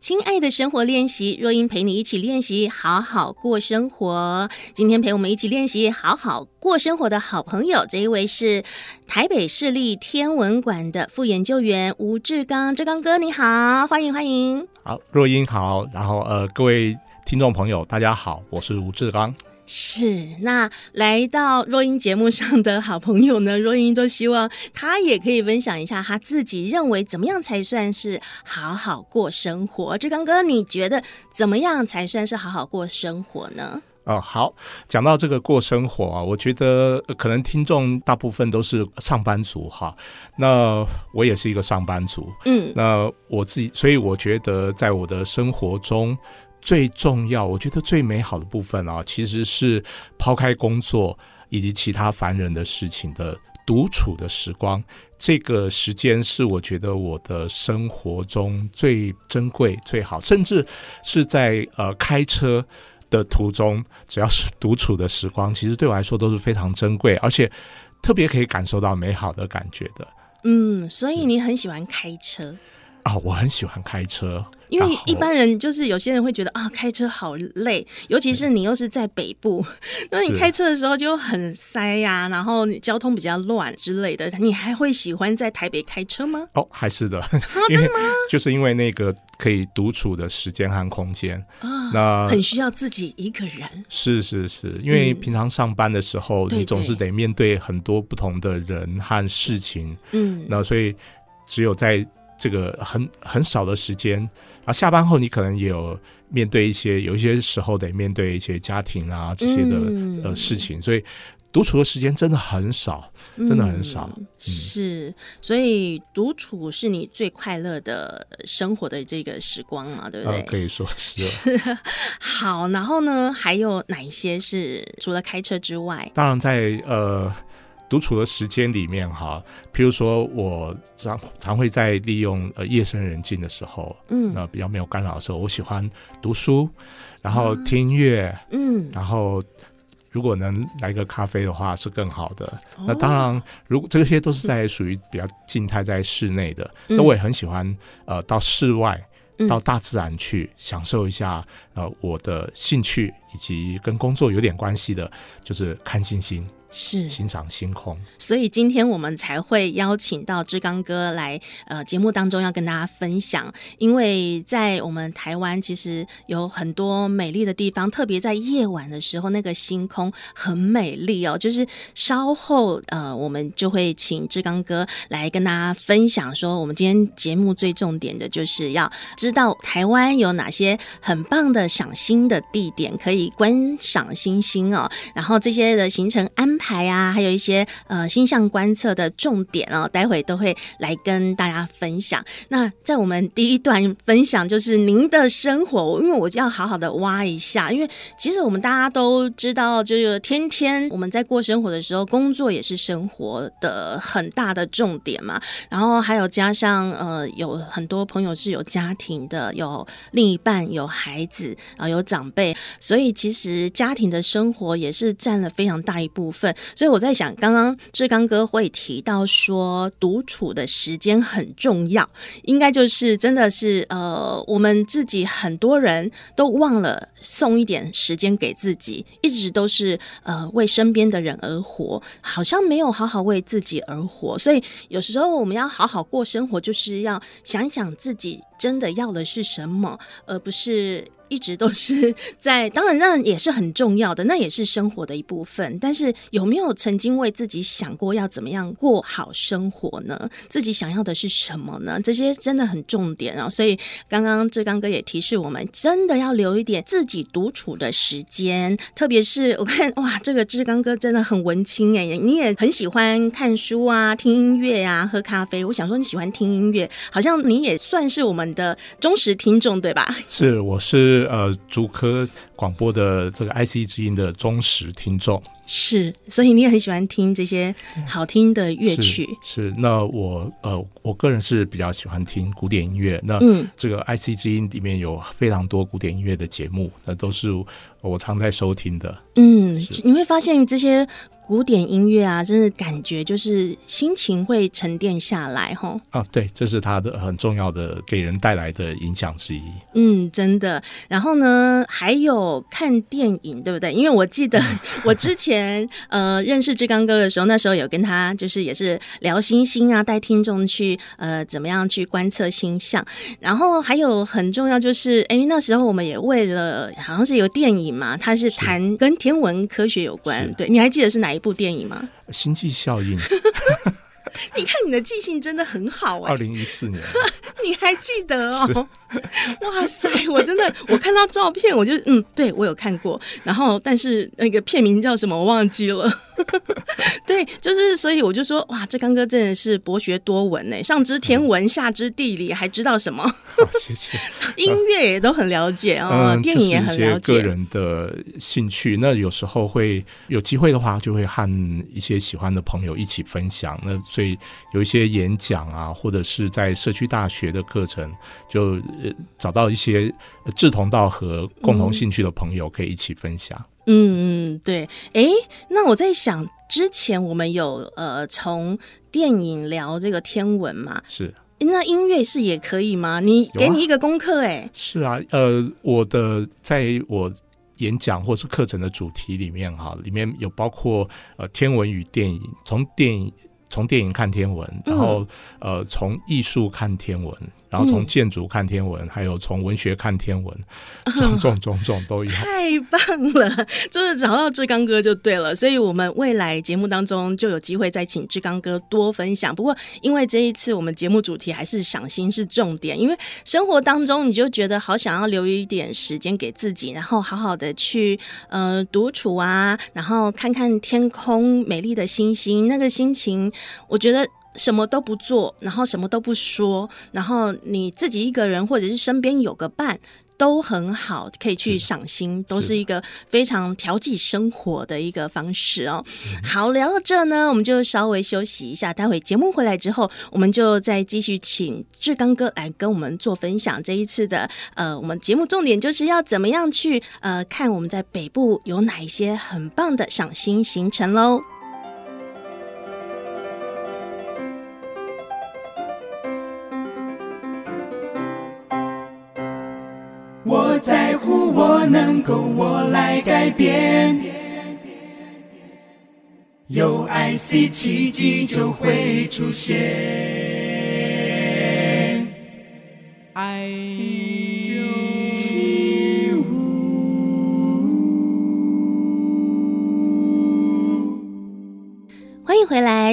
亲爱的生活练习，若英陪你一起练习，好好过生活。今天陪我们一起练习好好过生活的好朋友，这一位是台北市立天文馆的副研究员吴志刚，志刚哥你好，欢迎欢迎。好，若英好，然后呃，各位听众朋友大家好，我是吴志刚。是，那来到若英节目上的好朋友呢，若英都希望他也可以分享一下他自己认为怎么样才算是好好过生活。志刚哥，你觉得怎么样才算是好好过生活呢？哦，好，讲到这个过生活啊，我觉得可能听众大部分都是上班族哈，那我也是一个上班族，嗯，那我自己，所以我觉得在我的生活中。最重要，我觉得最美好的部分啊，其实是抛开工作以及其他烦人的事情的独处的时光。这个时间是我觉得我的生活中最珍贵、最好，甚至是在呃开车的途中，只要是独处的时光，其实对我来说都是非常珍贵，而且特别可以感受到美好的感觉的。嗯，所以你很喜欢开车。啊、哦，我很喜欢开车，因为一般人就是有些人会觉得啊，开车好累，尤其是你又是在北部，那你开车的时候就很塞呀、啊，然后交通比较乱之类的，你还会喜欢在台北开车吗？哦，还是的，啊、真的吗？就是因为那个可以独处的时间和空间。啊，那很需要自己一个人。是是是，因为平常上班的时候，嗯、你总是得面对很多不同的人和事情，嗯，那所以只有在这个很很少的时间，啊，下班后你可能也有面对一些，有一些时候得面对一些家庭啊这些的、嗯、呃事情，所以独处的时间真的很少，真的很少。是，所以独处是你最快乐的生活的这个时光嘛，对不对？呃、可以说是。是。好，然后呢，还有哪一些是除了开车之外？当然在呃。独处的时间里面哈，譬如说我常常会在利用呃夜深人静的时候，嗯，那比较没有干扰的时候，我喜欢读书，然后听音乐，嗯，然后如果能来个咖啡的话是更好的。哦、那当然，如果这些都是在属于比较静态在室内的，那、嗯、我也很喜欢呃到室外到大自然去享受一下呃我的兴趣以及跟工作有点关系的，就是看星星。是欣赏星空，所以今天我们才会邀请到志刚哥来呃节目当中要跟大家分享，因为在我们台湾其实有很多美丽的地方，特别在夜晚的时候，那个星空很美丽哦。就是稍后呃我们就会请志刚哥来跟大家分享，说我们今天节目最重点的就是要知道台湾有哪些很棒的赏星的地点可以观赏星星哦，然后这些的行程安排。台啊，还有一些呃星象观测的重点哦，待会都会来跟大家分享。那在我们第一段分享就是您的生活，因为我就要好好的挖一下，因为其实我们大家都知道，就是天天我们在过生活的时候，工作也是生活的很大的重点嘛。然后还有加上呃，有很多朋友是有家庭的，有另一半，有孩子，然后有长辈，所以其实家庭的生活也是占了非常大一部分。所以我在想，刚刚志刚哥会提到说，独处的时间很重要，应该就是真的是呃，我们自己很多人都忘了送一点时间给自己，一直都是呃为身边的人而活，好像没有好好为自己而活。所以有时候我们要好好过生活，就是要想想自己真的要的是什么，而不是。一直都是 在，当然那也是很重要的，那也是生活的一部分。但是有没有曾经为自己想过要怎么样过好生活呢？自己想要的是什么呢？这些真的很重点啊！所以刚刚志刚哥也提示我们，真的要留一点自己独处的时间。特别是我看哇，这个志刚哥真的很文青哎，你也很喜欢看书啊、听音乐啊、喝咖啡。我想说你喜欢听音乐，好像你也算是我们的忠实听众对吧？是，我是。呃，竹科广播的这个 IC 之音的忠实听众。是，所以你也很喜欢听这些好听的乐曲。是，是，那我呃，我个人是比较喜欢听古典音乐。那这个 IC 之音里面有非常多古典音乐的节目，那都是我常在收听的。嗯，你会发现这些。古典音乐啊，真的感觉就是心情会沉淀下来，吼。啊，对，这是它的很重要的给人带来的影响之一。嗯，真的。然后呢，还有看电影，对不对？因为我记得 我之前呃认识志刚哥的时候，那时候有跟他就是也是聊星星啊，带听众去呃怎么样去观测星象。然后还有很重要就是，哎，那时候我们也为了好像是有电影嘛，它是谈跟天文科学有关。对，你还记得是哪一部电影吗？星际效应。你看你的记性真的很好哎、欸！二零一四年，你还记得哦？哇塞，我真的，我看到照片，我就嗯，对我有看过。然后，但是那个片名叫什么，我忘记了。对，就是所以我就说，哇，这刚哥真的是博学多闻呢，上知天文，下知地理，还知道什么？谢谢。音乐也都很了解啊，嗯、电影也很了解。个人的兴趣，那有时候会有机会的话，就会和一些喜欢的朋友一起分享。那所以有一些演讲啊，或者是在社区大学的课程，就找到一些志同道合、共同兴趣的朋友，可以一起分享。嗯嗯，对。哎，那我在想，之前我们有呃从电影聊这个天文嘛？是。那音乐是也可以吗？你给你一个功课哎。是啊，呃，我的在我演讲或是课程的主题里面哈，里面有包括呃天文与电影，从电影。从电影看天文，然后呃，从艺术看天文，然后从建筑看天文，嗯、还有从文学看天文，种种种种都有。太棒了，就是找到志刚哥就对了。所以我们未来节目当中就有机会再请志刚哥多分享。不过因为这一次我们节目主题还是赏心是重点，因为生活当中你就觉得好想要留一点时间给自己，然后好好的去呃独处啊，然后看看天空美丽的星星，那个心情。我觉得什么都不做，然后什么都不说，然后你自己一个人，或者是身边有个伴，都很好，可以去赏心，都是一个非常调剂生活的一个方式哦。好，聊到这呢，我们就稍微休息一下，待会节目回来之后，我们就再继续请志刚哥来跟我们做分享。这一次的呃，我们节目重点就是要怎么样去呃看我们在北部有哪一些很棒的赏心行程喽。我在乎，我能够，我来改变。有 IC，奇迹就会出现。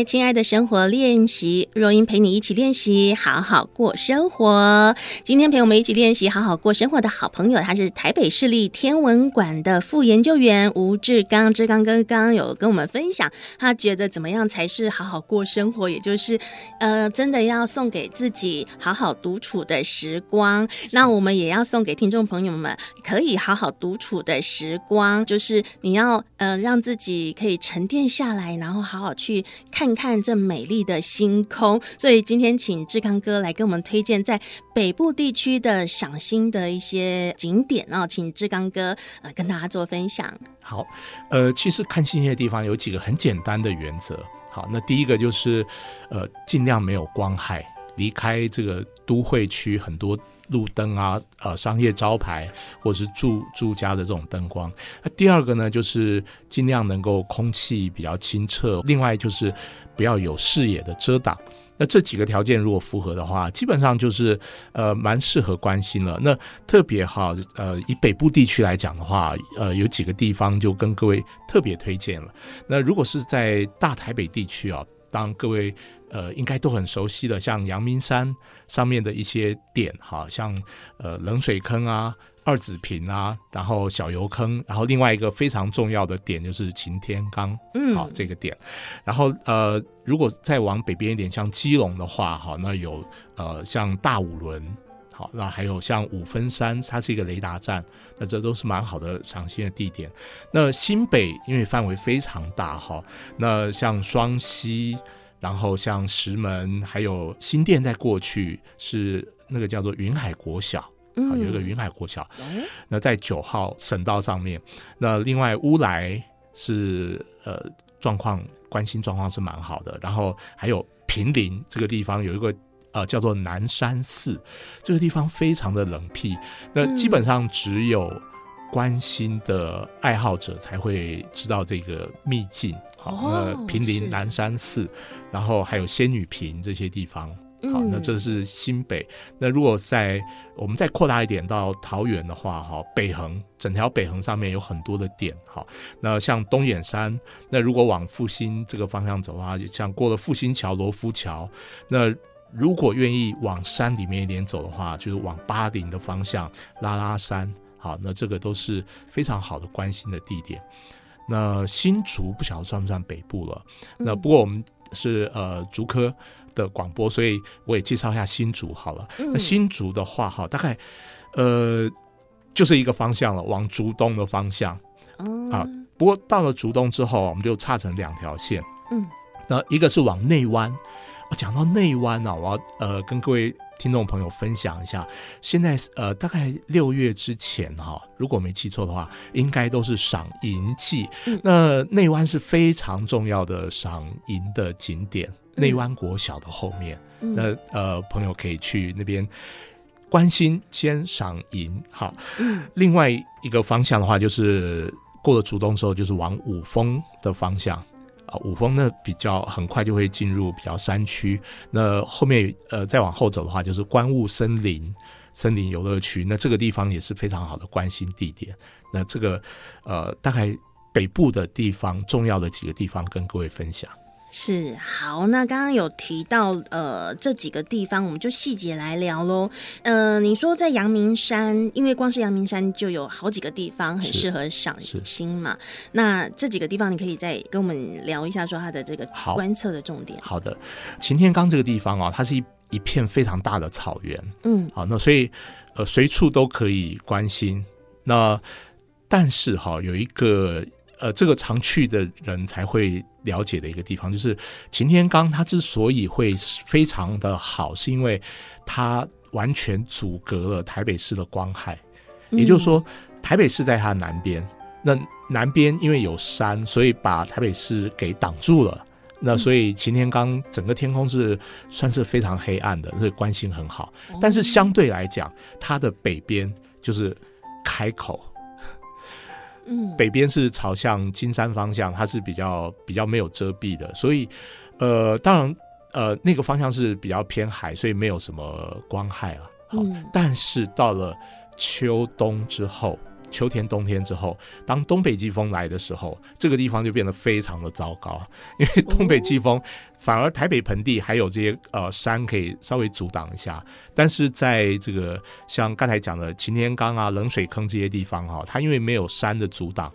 亲爱的生活练习，若英陪你一起练习，好好过生活。今天陪我们一起练习好好过生活的好朋友，他是台北市立天文馆的副研究员吴志刚。志刚刚刚有跟我们分享，他觉得怎么样才是好好过生活，也就是呃，真的要送给自己好好独处的时光。那我们也要送给听众朋友们，可以好好独处的时光，就是你要呃让自己可以沉淀下来，然后好好去。看看这美丽的星空，所以今天请志刚哥来给我们推荐在北部地区的赏心的一些景点哦，请志刚哥呃跟大家做分享。好，呃，其实看星星的地方有几个很简单的原则。好，那第一个就是呃尽量没有光害，离开这个都会区很多。路灯啊，呃，商业招牌或者是住住家的这种灯光。那第二个呢，就是尽量能够空气比较清澈，另外就是不要有视野的遮挡。那这几个条件如果符合的话，基本上就是呃蛮适合观星了。那特别哈，呃，以北部地区来讲的话，呃，有几个地方就跟各位特别推荐了。那如果是在大台北地区啊，当各位。呃，应该都很熟悉的，像阳明山上面的一些点，哈，像呃冷水坑啊、二子坪啊，然后小油坑，然后另外一个非常重要的点就是擎天岗，嗯，好这个点，然后呃，如果再往北边一点，像基隆的话，哈，那有呃像大五轮。好，那还有像五分山，它是一个雷达站，那这都是蛮好的赏心的地点。那新北因为范围非常大哈，那像双溪，然后像石门，还有新店，在过去是那个叫做云海国小。啊，有一个云海国小，嗯、那在九号省道上面。那另外乌来是呃状况关心状况是蛮好的，然后还有平林这个地方有一个呃叫做南山寺，这个地方非常的冷僻，那基本上只有关心的爱好者才会知道这个秘境。好，那平林南山寺，然后还有仙女坪这些地方。好，那这是新北。那如果在我们再扩大一点到桃园的话，哈，北横整条北横上面有很多的点，哈，那像东眼山，那如果往复兴这个方向走的话，就像过了复兴桥、罗浮桥，那如果愿意往山里面一点走的话，就是往八里的方向拉拉山，好，那这个都是非常好的关心的地点。那新竹不晓得算不算北部了？那不过我们是呃竹科。的广播，所以我也介绍一下新竹好了。那新竹的话，哈，大概呃就是一个方向了，往竹东的方向。啊，不过到了竹东之后，我们就差成两条线。嗯，那一个是往内湾。我讲到内湾呢，我要呃跟各位听众朋友分享一下。现在呃大概六月之前哈，如果没记错的话，应该都是赏银季。那内湾是非常重要的赏银的景点。内湾国小的后面，嗯、那呃，朋友可以去那边关心先赏银。好，嗯、另外一个方向的话，就是过了竹东之后，就是往五峰的方向啊。五峰呢比较很快就会进入比较山区。那后面呃再往后走的话，就是观雾森林森林游乐区。那这个地方也是非常好的观星地点。那这个呃大概北部的地方重要的几个地方跟各位分享。是好，那刚刚有提到呃这几个地方，我们就细节来聊喽。呃，你说在阳明山，因为光是阳明山就有好几个地方很适合赏星嘛。那这几个地方，你可以再跟我们聊一下，说它的这个观测的重点。好，好的，擎天岗这个地方啊，它是一一片非常大的草原。嗯，好，那所以呃随处都可以观星。那但是哈，有一个。呃，这个常去的人才会了解的一个地方，就是擎天岗。它之所以会非常的好，是因为它完全阻隔了台北市的光害。也就是说，台北市在它的南边，那南边因为有山，所以把台北市给挡住了。那所以擎天岗整个天空是算是非常黑暗的，所以观星很好。但是相对来讲，它的北边就是开口。嗯，北边是朝向金山方向，它是比较比较没有遮蔽的，所以，呃，当然，呃，那个方向是比较偏海，所以没有什么光害啊。好，嗯，但是到了秋冬之后。秋天、冬天之后，当东北季风来的时候，这个地方就变得非常的糟糕，因为东北季风反而台北盆地还有这些呃山可以稍微阻挡一下，但是在这个像刚才讲的擎天岗啊、冷水坑这些地方哈、啊，它因为没有山的阻挡，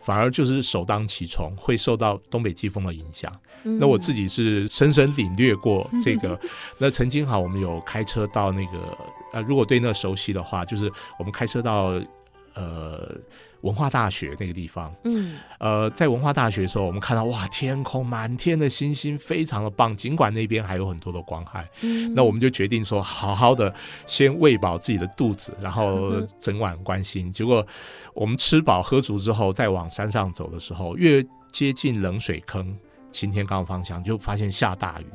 反而就是首当其冲会受到东北季风的影响。嗯、那我自己是深深领略过这个。那曾经哈，我们有开车到那个呃，如果对那熟悉的话，就是我们开车到。呃，文化大学那个地方，嗯，呃，在文化大学的时候，我们看到哇，天空满天的星星，非常的棒。尽管那边还有很多的光害，嗯，那我们就决定说，好好的先喂饱自己的肚子，然后整晚观星。结果我们吃饱喝足之后，再往山上走的时候，越接近冷水坑、晴天岗方向，就发现下大雨。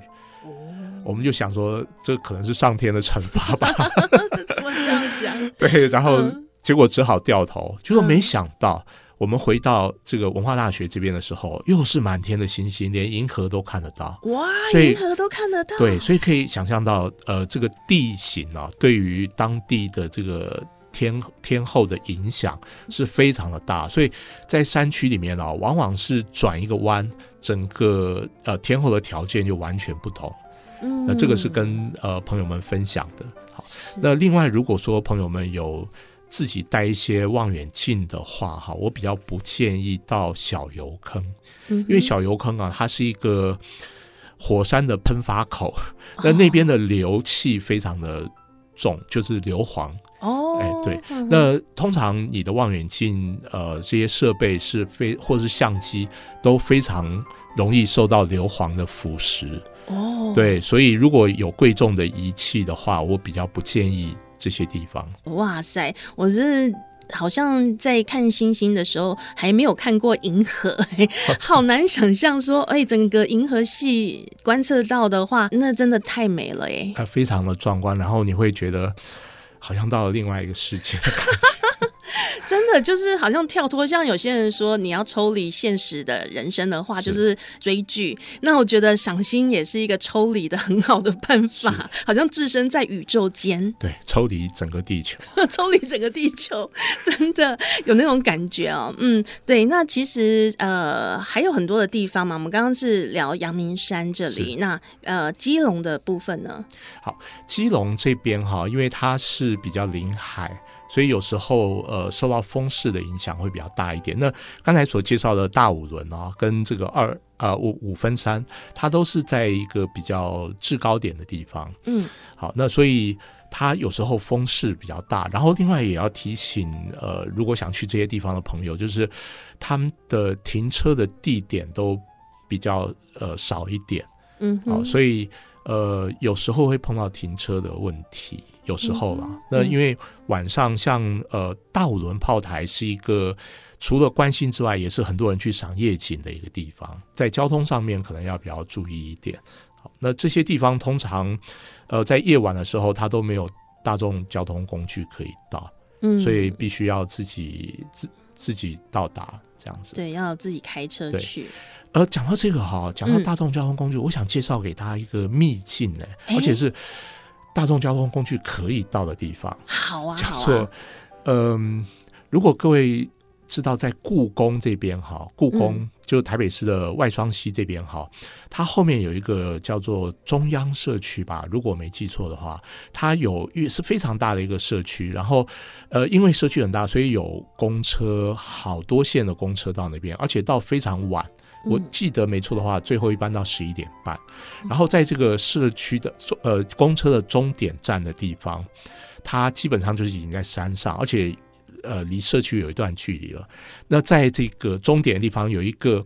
我们就想说，这可能是上天的惩罚吧？怎么这样讲？对，然后。结果只好掉头，结果没想到，我们回到这个文化大学这边的时候，又是满天的星星，连银河都看得到。哇，所以银河都看得到。对，所以可以想象到，呃，这个地形啊，对于当地的这个天天候的影响是非常的大。所以在山区里面啊，往往是转一个弯，整个呃天候的条件就完全不同。嗯，那这个是跟呃朋友们分享的。好，那另外如果说朋友们有。自己带一些望远镜的话，哈，我比较不建议到小油坑，因为小油坑啊，它是一个火山的喷发口，那那边的硫气非常的重，就是硫磺。哦，哎，对，那通常你的望远镜，呃，这些设备是非，或是相机都非常容易受到硫磺的腐蚀。哦，对，所以如果有贵重的仪器的话，我比较不建议这些地方。哇塞，我是。好像在看星星的时候还没有看过银河，欸，好难想象说，哎，整个银河系观测到的话，那真的太美了，哎，它非常的壮观，然后你会觉得好像到了另外一个世界的感觉。真的就是好像跳脱，像有些人说你要抽离现实的人生的话，就是追剧。那我觉得赏心也是一个抽离的很好的办法，好像置身在宇宙间。对，抽离整个地球，抽离整个地球，真的有那种感觉哦。嗯，对。那其实呃还有很多的地方嘛，我们刚刚是聊阳明山这里，那呃基隆的部分呢？好，基隆这边哈，因为它是比较临海。所以有时候，呃，受到风势的影响会比较大一点。那刚才所介绍的大五轮啊，跟这个二呃五五分山，它都是在一个比较制高点的地方。嗯，好，那所以它有时候风势比较大。然后另外也要提醒，呃，如果想去这些地方的朋友，就是他们的停车的地点都比较呃少一点。嗯，好，所以呃有时候会碰到停车的问题。有时候啦，那因为晚上像呃大五轮炮台是一个除了观星之外，也是很多人去赏夜景的一个地方，在交通上面可能要比较注意一点。好，那这些地方通常呃在夜晚的时候，它都没有大众交通工具可以到，嗯，所以必须要自己自自己到达这样子。对，要自己开车去。呃，讲到这个哈，讲到大众交通工具，嗯，我想介绍给大家一个秘境呢，而且是。大众交通工具可以到的地方，好啊，叫做嗯，如果各位知道在故宫这边哈，故宫、嗯、就台北市的外双溪这边哈，它后面有一个叫做中央社区吧，如果我没记错的话，它有也是非常大的一个社区，然后呃，因为社区很大，所以有公车好多线的公车到那边，而且到非常晚。我记得没错的话，最后一班到十一点半，然后在这个社区的呃公车的终点站的地方，它基本上就是已经在山上，而且呃离社区有一段距离了。那在这个终点的地方有一个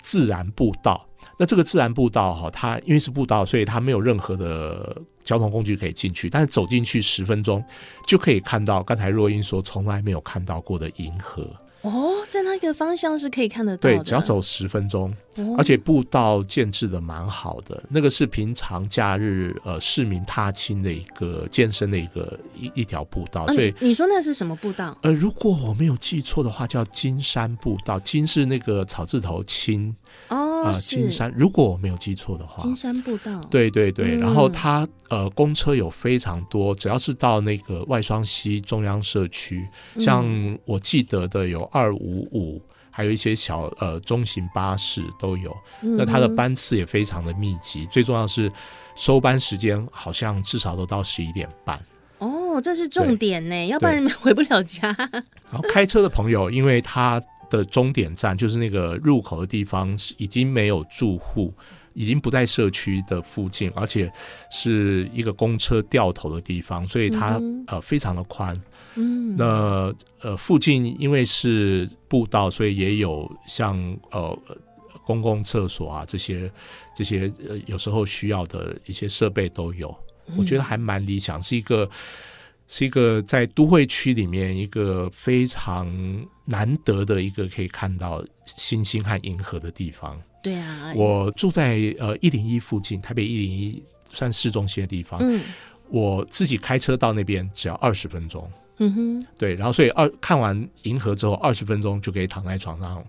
自然步道，那这个自然步道哈，它因为是步道，所以它没有任何的交通工具可以进去，但是走进去十分钟就可以看到刚才若英说从来没有看到过的银河。哦，在那个方向是可以看得到的。对，只要走十分钟，而且步道建制的蛮好的。那个是平常假日呃市民踏青的一个健身的一个一一条步道。所以你说那是什么步道？呃，如果我没有记错的话，叫金山步道。金是那个草字头青哦，呃，金山。如果我没有记错的话，金山步道。对对对，然后它呃公车有非常多，只要是到那个外双溪中央社区，像我记得的有。二五五，还有一些小呃中型巴士都有，那它的班次也非常的密集，最重要是收班时间好像至少都到十一点半。哦，这是重点呢，要不然回不了家。然后开车的朋友，因为它的终点站就是那个入口的地方已经没有住户，已经不在社区的附近，而且是一个公车掉头的地方，所以它、嗯、呃非常的宽。嗯，那呃附近因为是步道，所以也有像呃公共厕所啊这些这些呃有时候需要的一些设备都有，我觉得还蛮理想，是一个是一个在都会区里面一个非常难得的一个可以看到星星和银河的地方。对啊，我住在呃一零一附近，台北一零一算市中心的地方，嗯，我自己开车到那边只要二十分钟。嗯哼，对，然后所以二看完银河之后，二十分钟就可以躺在床上。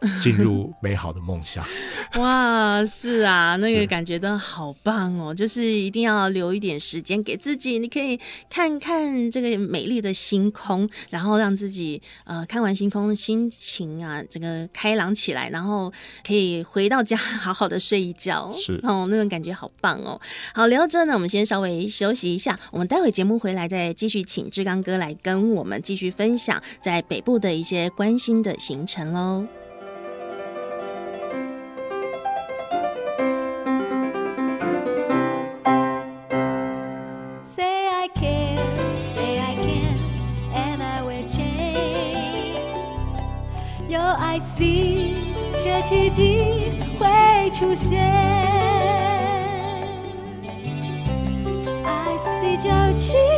进入美好的梦想，哇，是啊，那个感觉真的好棒哦！就是一定要留一点时间给自己，你可以看看这个美丽的星空，然后让自己呃看完星空，心情啊这个开朗起来，然后可以回到家好好的睡一觉，是哦，那种感觉好棒哦！好，聊到这呢，我们先稍微休息一下，我们待会节目回来再继续请志刚哥来跟我们继续分享在北部的一些关心的行程喽。奇迹会出现，I see 九七。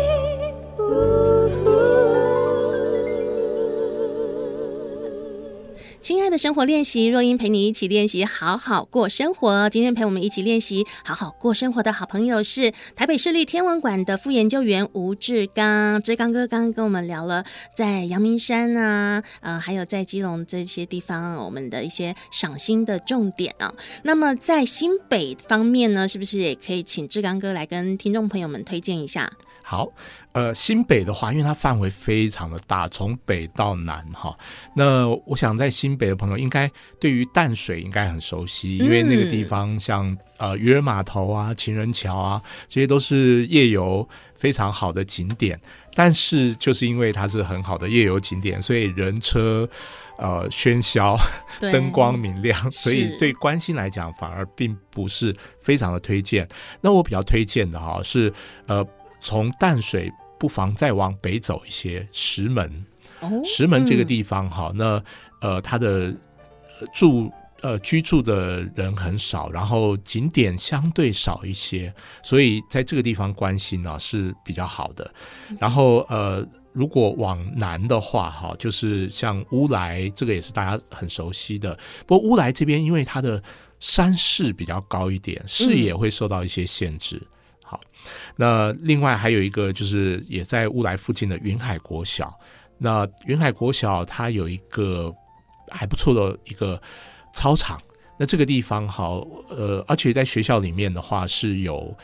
生活练习，若英陪你一起练习，好好过生活。今天陪我们一起练习好好过生活的好朋友是台北市立天文馆的副研究员吴志刚。志刚哥刚刚跟我们聊了在阳明山啊，呃，还有在基隆这些地方，我们的一些赏星的重点啊。那么在新北方面呢，是不是也可以请志刚哥来跟听众朋友们推荐一下？好，呃，新北的话，因为它范围非常的大，从北到南哈。那我想在新北的朋友应该对于淡水应该很熟悉，因为那个地方像呃渔人码头啊、情人桥啊，这些都是夜游非常好的景点。但是就是因为它是很好的夜游景点，所以人车呃喧嚣，灯光明亮，所以对关心来讲反而并不是非常的推荐。那我比较推荐的哈是呃。从淡水不妨再往北走一些，石门。哦，石门这个地方哈，嗯、那呃，它的住呃居住的人很少，然后景点相对少一些，所以在这个地方关心呢是比较好的。然后呃，如果往南的话哈，就是像乌来，这个也是大家很熟悉的。不过乌来这边因为它的山势比较高一点，视野会受到一些限制。嗯好，那另外还有一个就是也在乌来附近的云海国小。那云海国小它有一个还不错的一个操场。那这个地方好，呃，而且在学校里面的话是有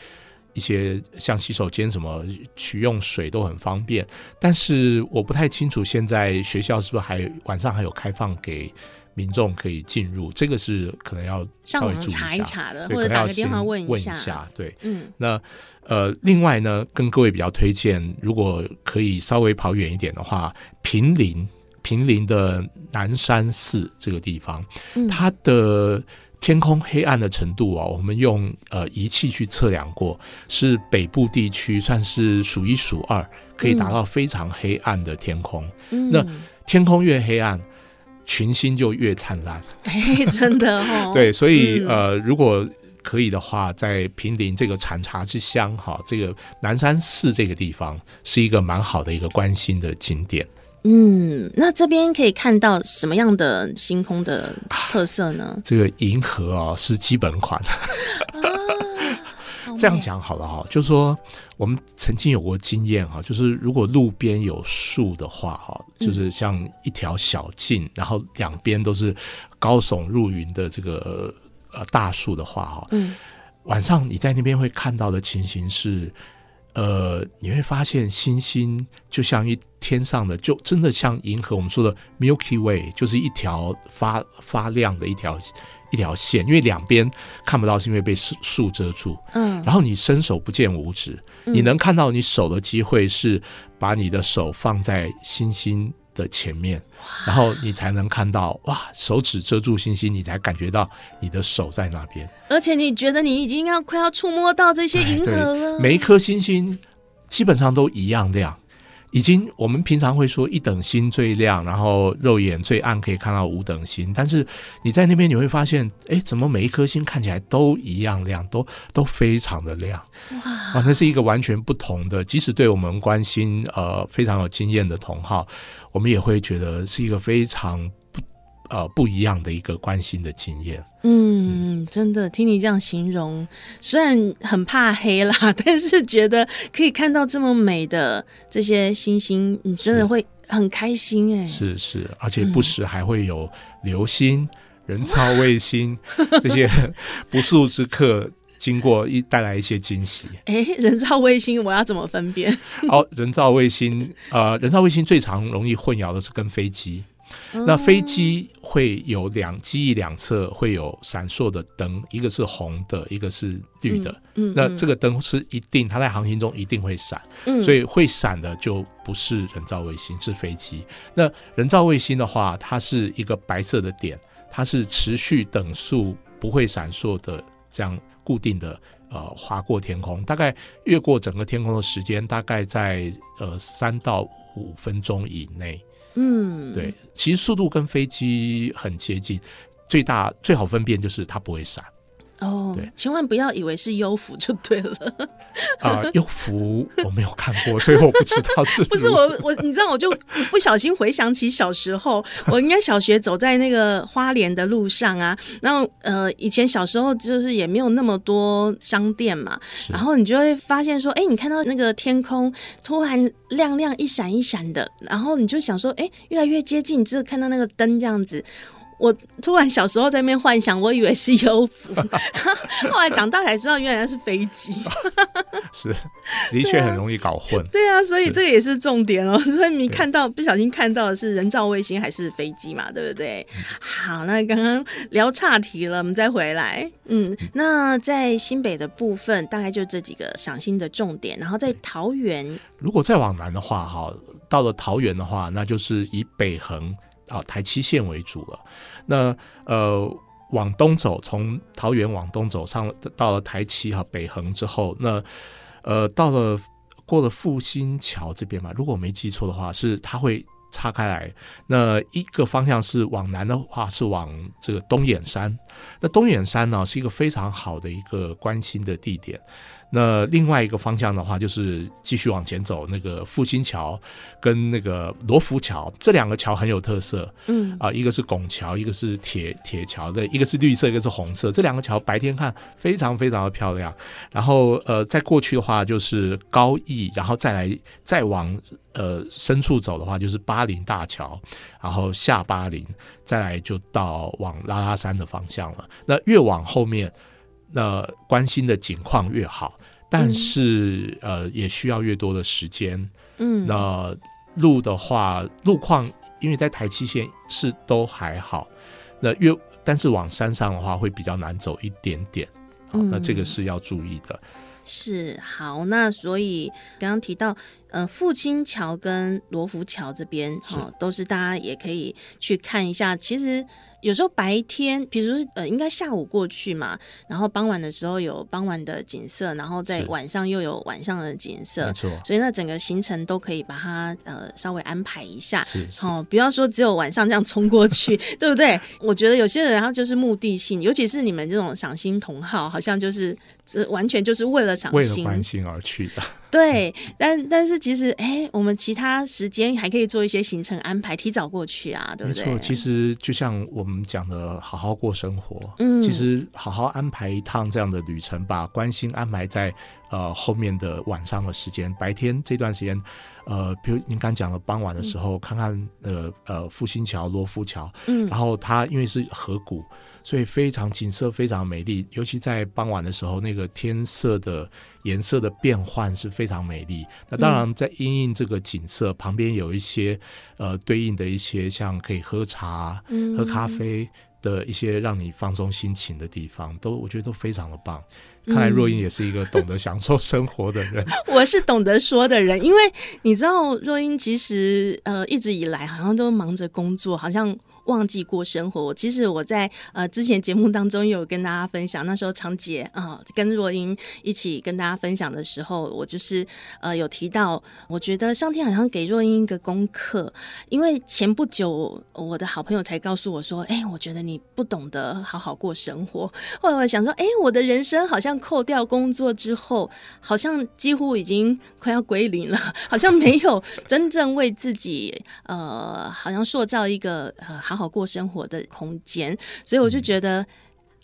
一些像洗手间什么取用水都很方便。但是我不太清楚现在学校是不是还晚上还有开放给。民众可以进入，这个是可能要稍微注意一下，查一查的，或者打个电话问一下。对，嗯，那呃，另外呢，跟各位比较推荐，如果可以稍微跑远一点的话，平林，平林的南山寺这个地方，嗯、它的天空黑暗的程度啊，我们用呃仪器去测量过，是北部地区算是数一数二，可以达到非常黑暗的天空。嗯、那天空越黑暗。群星就越灿烂，哎，真的哦。对，所以、嗯、呃，如果可以的话，在平林这个产茶之乡哈，这个南山寺这个地方是一个蛮好的一个观星的景点。嗯，那这边可以看到什么样的星空的特色呢？啊、这个银河啊，是基本款。这样讲好了哈，就是说我们曾经有过经验哈，就是如果路边有树的话哈，就是像一条小径，然后两边都是高耸入云的这个呃大树的话哈，嗯，晚上你在那边会看到的情形是，呃，你会发现星星就像一天上的，就真的像银河，我们说的 Milky Way，就是一条发发亮的一条。一条线，因为两边看不到，是因为被树树遮住。嗯，然后你伸手不见五指，你能看到你手的机会是把你的手放在星星的前面，然后你才能看到哇，手指遮住星星，你才感觉到你的手在那边。而且你觉得你已经要快要触摸到这些银河了，每一颗星星基本上都一样亮。已经，我们平常会说一等星最亮，然后肉眼最暗可以看到五等星。但是你在那边你会发现，哎，怎么每一颗星看起来都一样亮，都都非常的亮。哇，那是一个完全不同的。即使对我们关心呃非常有经验的同好，我们也会觉得是一个非常。呃，不一样的一个关心的经验。嗯，真的听你这样形容，虽然很怕黑啦，但是觉得可以看到这么美的这些星星，你真的会很开心哎。是是，而且不时还会有流星、嗯、人 造卫星这些 不速之客经过，一带来一些惊喜。哎，人造卫星我要怎么分辨？哦，人造卫星，呃，人造卫星最常容易混淆的是跟飞机。那飞机会有两机翼两侧会有闪烁的灯，一个是红的，一个是绿的。嗯，嗯，那这个灯是一定，它在航行中一定会闪。嗯，所以会闪的就不是人造卫星，是飞机。那人造卫星的话，它是一个白色的点，它是持续等速不会闪烁的，这样固定的呃划过天空，大概越过整个天空的时间大概在呃三到五分钟以内。嗯，对，其实速度跟飞机很接近，最大最好分辨就是它不会闪。哦，对，千万不要以为是优芙就对了。啊，优芙我没有看过，所以我不知道是 不是我我你知道，我就不小心回想起小时候，我应该小学走在那个花莲的路上啊，然后呃，以前小时候就是也没有那么多商店嘛，然后你就会发现说，哎，你看到那个天空突然亮亮一闪一闪的，然后你就想说，哎，越来越接近，就是看到那个灯这样子。我突然小时候在那边幻想，我以为是优福，后来长大才知道原来是飞机。是，的确很容易搞混。对啊，所以这个也是重点哦。所以你看到不小心看到的是人造卫星还是飞机嘛？对不对？好，那刚刚聊岔题了，我们再回来。嗯，那在新北的部分，大概就这几个赏心的重点。然后在桃园，如果再往南的话，哈，到了桃园的话，那就是以北横。啊，台七线为主了。那呃，往东走，从桃园往东走上到了台七哈北横之后，那呃，到了过了复兴桥这边嘛，如果我没记错的话，是它会岔开来。那一个方向是往南的话，是往这个东眼山。那东眼山呢，是一个非常好的一个观星的地点。那另外一个方向的话，就是继续往前走，那个复兴桥跟那个罗浮桥这两个桥很有特色，嗯啊，一个是拱桥，一个是铁铁桥的，一个是绿色，一个是红色。这两个桥白天看非常非常的漂亮。然后呃，再过去的话就是高义，然后再来再往呃深处走的话就是巴林大桥，然后下巴林，再来就到往拉拉山的方向了。那越往后面。那关心的景况越好，但是、嗯、呃也需要越多的时间。嗯，那路的话，路况因为在台七线是都还好，那越但是往山上的话会比较难走一点点。嗯，那这个是要注意的。是好，那所以刚刚提到呃复兴桥跟罗浮桥这边哈、哦，都是大家也可以去看一下。其实。有时候白天，比如说呃，应该下午过去嘛，然后傍晚的时候有傍晚的景色，然后在晚上又有晚上的景色，没错。所以那整个行程都可以把它呃稍微安排一下，好、哦，不要说只有晚上这样冲过去，对不对？我觉得有些人然后就是目的性，尤其是你们这种赏心同好，好像就是这完全就是为了赏星、为了观星而去的。对，但但是其实哎，我们其他时间还可以做一些行程安排，提早过去啊，对不对？没错，其实就像我们讲的，好好过生活，嗯，其实好好安排一趟这样的旅程，把关心安排在呃后面的晚上的时间，白天这段时间，呃，比如您刚讲了傍晚的时候，嗯、看看呃呃复兴桥、罗浮桥，嗯，然后它因为是河谷。所以非常景色非常美丽，尤其在傍晚的时候，那个天色的颜色的变换是非常美丽。那当然，在因应这个景色旁边有一些呃对应的一些像可以喝茶、喝咖啡的一些让你放松心情的地方，都我觉得都非常的棒。看来若英也是一个懂得享受生活的人。我是懂得说的人，因为你知道，若英其实呃一直以来好像都忙着工作，好像。忘记过生活。其实我在呃之前节目当中有跟大家分享，那时候长姐啊、跟若英一起跟大家分享的时候，我就是呃有提到，我觉得上天好像给若英一个功课，因为前不久我的好朋友才告诉我说，哎，我觉得你不懂得好好过生活。后来我想说，哎，我的人生好像扣掉工作之后，好像几乎已经快要归零了，好像没有真正为自己呃，好像塑造一个呃好。好过生活的空间，所以我就觉得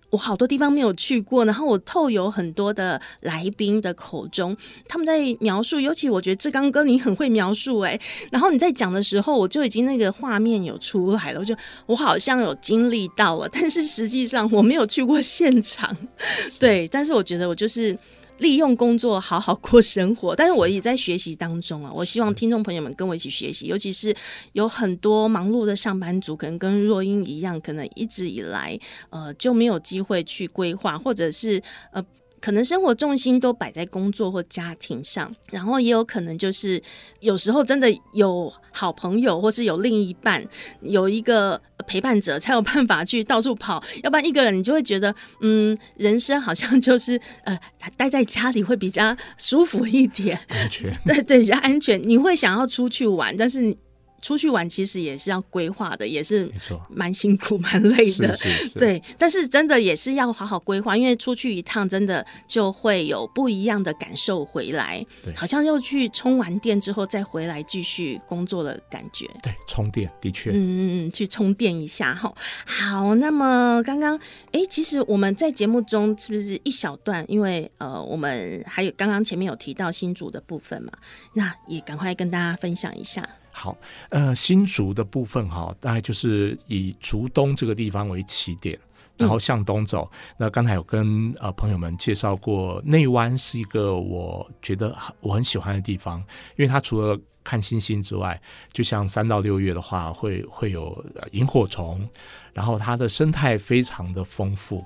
我好多地方没有去过，然后我透由很多的来宾的口中，他们在描述，尤其我觉得志刚哥你很会描述哎，然后你在讲的时候，我就已经那个画面有出来了，我就我好像有经历到了，但是实际上我没有去过现场，对，但是我觉得我就是。利用工作好好过生活，但是我也在学习当中啊。我希望听众朋友们跟我一起学习，尤其是有很多忙碌的上班族，可能跟若英一样，可能一直以来呃就没有机会去规划，或者是呃。可能生活重心都摆在工作或家庭上，然后也有可能就是有时候真的有好朋友或是有另一半，有一个陪伴者，才有办法去到处跑。要不然一个人你就会觉得，嗯，人生好像就是呃，待在家里会比较舒服一点，安全。对对，比较安全。你会想要出去玩，但是出去玩其实也是要规划的，也是蛮辛苦、蛮累的。是是是对，但是真的也是要好好规划，因为出去一趟真的就会有不一样的感受回来。对，好像又去充完电之后再回来继续工作的感觉。对，充电的确，嗯嗯嗯，去充电一下哈。好，那么刚刚哎，其实我们在节目中是不是一小段？因为呃，我们还有刚刚前面有提到新竹的部分嘛，那也赶快跟大家分享一下。好，呃，新竹的部分哈，大概就是以竹东这个地方为起点，然后向东走。嗯、那刚才有跟呃朋友们介绍过，内湾是一个我觉得我很喜欢的地方，因为它除了看星星之外，就像三到六月的话，会会有萤火虫，然后它的生态非常的丰富。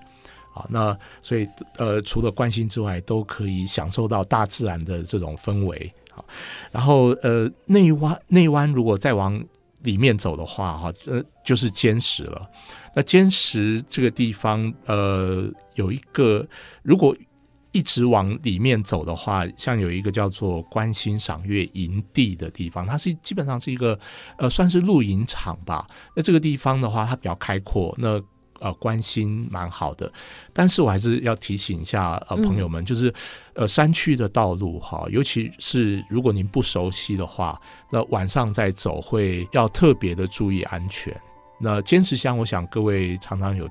好，那所以呃，除了观星之外，都可以享受到大自然的这种氛围。好，然后呃，内湾内湾如果再往里面走的话，哈，呃，就是尖石了。那尖石这个地方，呃，有一个如果一直往里面走的话，像有一个叫做观星赏月营地的地方，它是基本上是一个呃，算是露营场吧。那这个地方的话，它比较开阔。那呃，关心蛮好的，但是我还是要提醒一下呃朋友们，嗯、就是呃山区的道路哈，尤其是如果您不熟悉的话，那晚上再走会要特别的注意安全。那坚持乡，我想各位常常有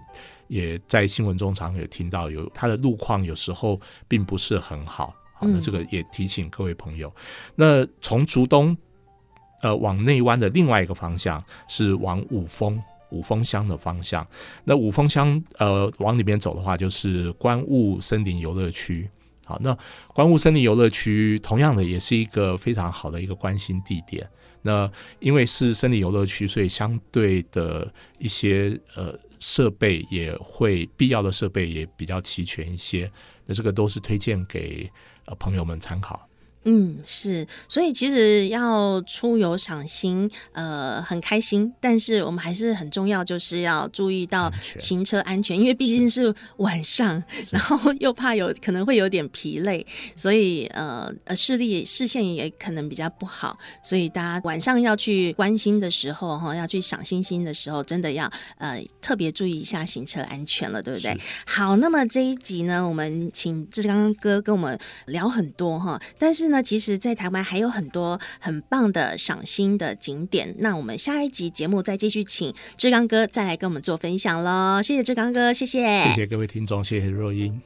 也在新闻中常常有听到，有它的路况有时候并不是很好，好，那这个也提醒各位朋友。嗯、那从竹东呃往内湾的另外一个方向是往五峰。五峰乡的方向，那五峰乡呃往里面走的话，就是观雾森林游乐区。好，那观雾森林游乐区同样的也是一个非常好的一个观星地点。那因为是森林游乐区，所以相对的一些呃设备也会必要的设备也比较齐全一些。那这个都是推荐给呃朋友们参考。嗯，是，所以其实要出游赏星，呃，很开心，但是我们还是很重要，就是要注意到行车安全，因为毕竟是晚上，然后又怕有可能会有点疲累，所以呃呃视力视线也可能比较不好，所以大家晚上要去关心的时候哈，要去赏星星的时候，真的要呃特别注意一下行车安全了，对不对？好，那么这一集呢，我们请志刚哥跟我们聊很多哈，但是呢。那其实，在台湾还有很多很棒的赏心的景点。那我们下一集节目再继续请志刚哥再来跟我们做分享喽。谢谢志刚哥，谢谢，谢谢各位听众，谢谢若英。